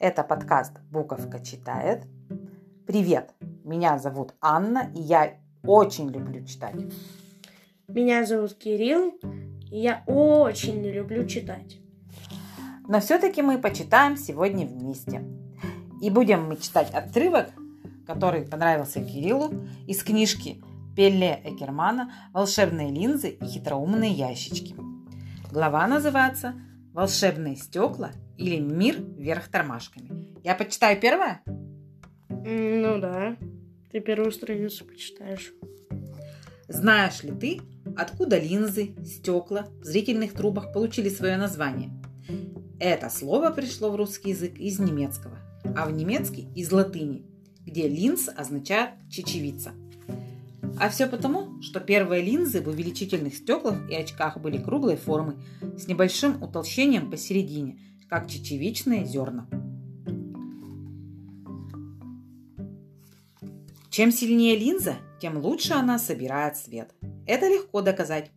Это подкаст «Буковка читает». Привет, меня зовут Анна, и я очень люблю читать. Меня зовут Кирилл, и я очень люблю читать. Но все-таки мы почитаем сегодня вместе. И будем мы читать отрывок, который понравился Кириллу, из книжки Пелле Экермана «Волшебные линзы и хитроумные ящички». Глава называется «Волшебные стекла или «Мир вверх тормашками». Я почитаю первое? Ну да, ты первую страницу почитаешь. Знаешь ли ты, откуда линзы, стекла в зрительных трубах получили свое название? Это слово пришло в русский язык из немецкого, а в немецкий из латыни, где линз означает чечевица. А все потому, что первые линзы в увеличительных стеклах и очках были круглой формы с небольшим утолщением посередине, как чечевичные зерна. Чем сильнее линза, тем лучше она собирает свет. Это легко доказать.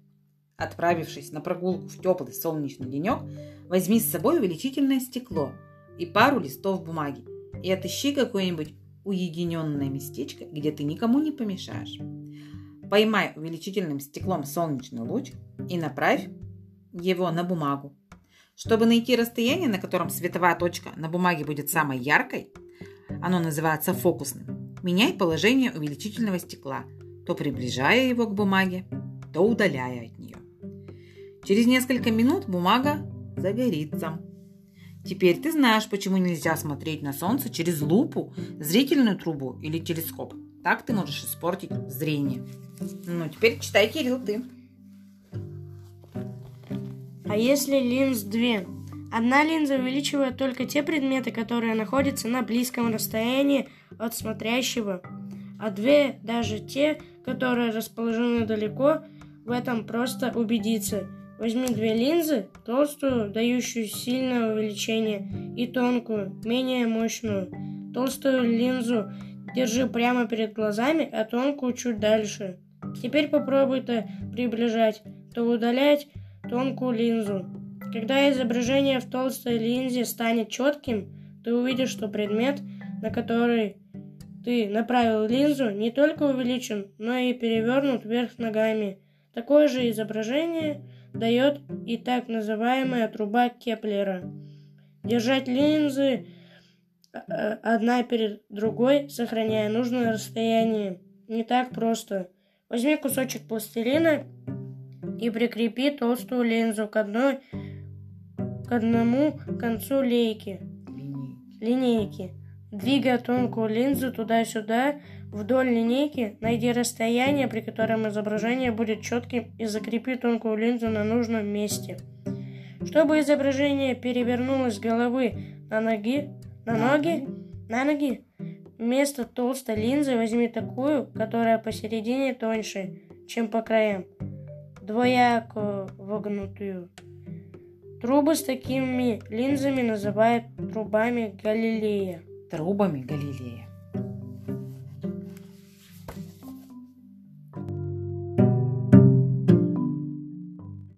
Отправившись на прогулку в теплый солнечный денек, возьми с собой увеличительное стекло и пару листов бумаги и отыщи какое-нибудь уединенное местечко, где ты никому не помешаешь. Поймай увеличительным стеклом солнечный луч и направь его на бумагу. Чтобы найти расстояние, на котором световая точка на бумаге будет самой яркой, оно называется фокусным, меняй положение увеличительного стекла, то приближая его к бумаге, то удаляя от нее. Через несколько минут бумага загорится. Теперь ты знаешь, почему нельзя смотреть на солнце через лупу, зрительную трубу или телескоп. Так ты можешь испортить зрение. Ну, теперь читай, Кирилл, ты. А если линз две? Одна линза увеличивает только те предметы, которые находятся на близком расстоянии от смотрящего, а две даже те, которые расположены далеко, в этом просто убедиться. Возьми две линзы, толстую, дающую сильное увеличение, и тонкую, менее мощную. Толстую линзу держи прямо перед глазами, а тонкую чуть дальше. Теперь попробуй то приближать, то удалять тонкую линзу. Когда изображение в толстой линзе станет четким, ты увидишь, что предмет, на который ты направил линзу, не только увеличен, но и перевернут вверх ногами. Такое же изображение дает и так называемая труба Кеплера. Держать линзы э, одна перед другой, сохраняя нужное расстояние, не так просто. Возьми кусочек пластилина и прикрепи толстую линзу к, одной, к одному концу лейки, линейки. Двигая тонкую линзу туда-сюда, вдоль линейки, найди расстояние, при котором изображение будет четким, и закрепи тонкую линзу на нужном месте. Чтобы изображение перевернулось с головы на ноги, на ноги, на ноги, вместо толстой линзы возьми такую, которая посередине тоньше, чем по краям, двояко вогнутую. Трубы с такими линзами называют трубами Галилея трубами Галилея.